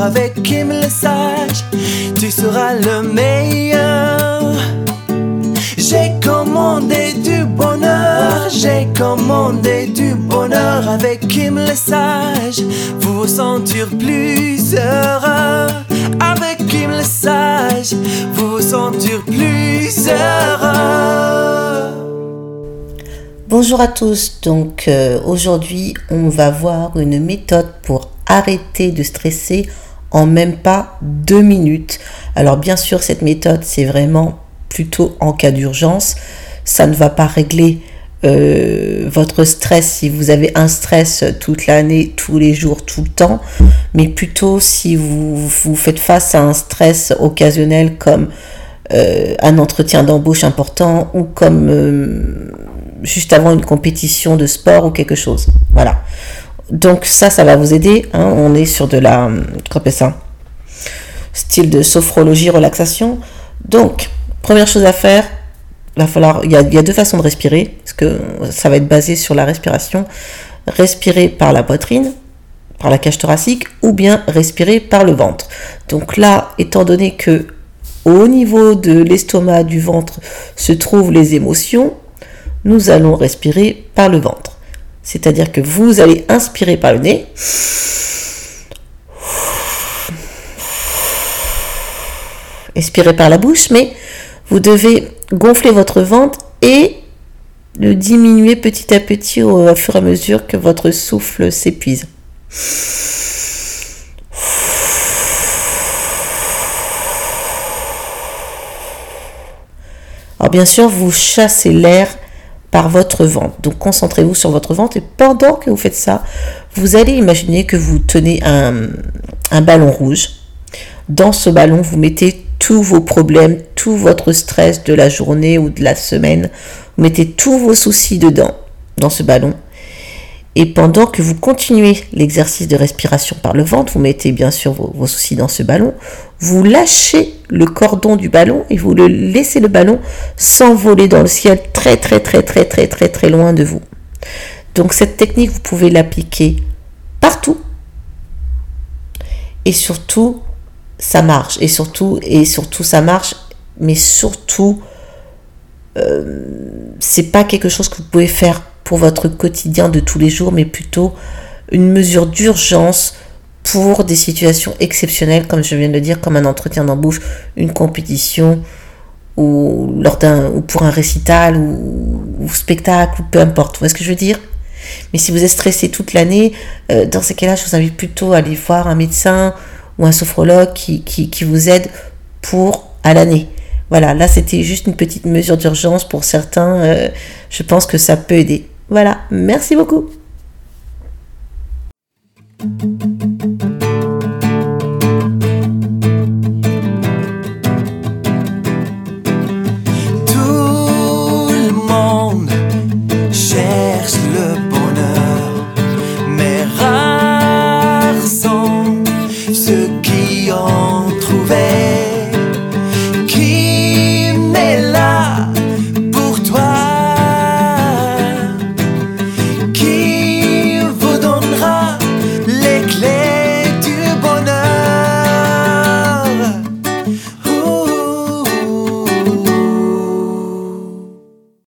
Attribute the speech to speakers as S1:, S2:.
S1: avec Kim le sage, tu seras le meilleur. J'ai commandé du bonheur, j'ai commandé du bonheur avec Kim le sage. Vous vous sentir plus heureux avec Kim le sage. Vous vous sentir plus heureux.
S2: Bonjour à tous, donc euh, aujourd'hui on va voir une méthode pour arrêter de stresser en même pas deux minutes. Alors bien sûr cette méthode c'est vraiment plutôt en cas d'urgence. Ça ne va pas régler euh, votre stress si vous avez un stress toute l'année, tous les jours, tout le temps, mais plutôt si vous, vous faites face à un stress occasionnel comme euh, un entretien d'embauche important ou comme juste avant une compétition de sport ou quelque chose. Voilà. Donc ça, ça va vous aider. Hein. On est sur de la, comment ça? Style de sophrologie, relaxation. Donc, Première chose à faire, va falloir, il y, a, deux façons de respirer, parce que ça va être basé sur la respiration. Respirer par la poitrine, par la cage thoracique, ou bien respirer par le ventre. Donc là, étant donné que au niveau de l'estomac, du ventre, se trouvent les émotions, nous allons respirer par le ventre. C'est-à-dire que vous allez inspirer par le nez. Expirer par la bouche, mais vous devez gonfler votre ventre et le diminuer petit à petit au, fur et à mesure que votre souffle s'épuise. Alors bien sûr, vous chassez l'air par votre ventre. Donc concentrez-vous sur votre ventre et pendant que vous faites ça, vous allez imaginer que vous tenez un, un ballon rouge. Dans ce ballon, vous mettez tous vos problèmes, tout votre stress de la journée ou de la semaine. Vous mettez tous vos soucis dedans, dans ce ballon. Et pendant que vous continuez l'exercice de respiration par le ventre, vous mettez bien sûr vos, soucis dans ce ballon, vous lâchez le cordon du ballon et vous le laissez le ballon s'envoler dans le ciel très très très très très très très loin de vous. Donc cette technique, vous pouvez l'appliquer partout et surtout ça marche. Et surtout, et surtout, ça marche, mais surtout, euh, c'est pas quelque chose que vous pouvez faire pour votre quotidien de tous les jours, mais plutôt une mesure d'urgence pour des situations exceptionnelles, comme je viens de le dire, comme un entretien d'embauche, une compétition, ou, lors d'un, ou pour un récital, ou, spectacle, ou peu importe. Vous voyez ce que je veux dire? Mais si vous êtes stressé toute l'année, euh, dans ces cas-là, je vous invite plutôt à aller voir un médecin ou un sophrologue qui, qui, vous aide pour à l'année. Voilà, là c'était juste une petite mesure d'urgence pour certains. Euh, je pense que ça peut aider. Voilà, merci beaucoup. Tout le monde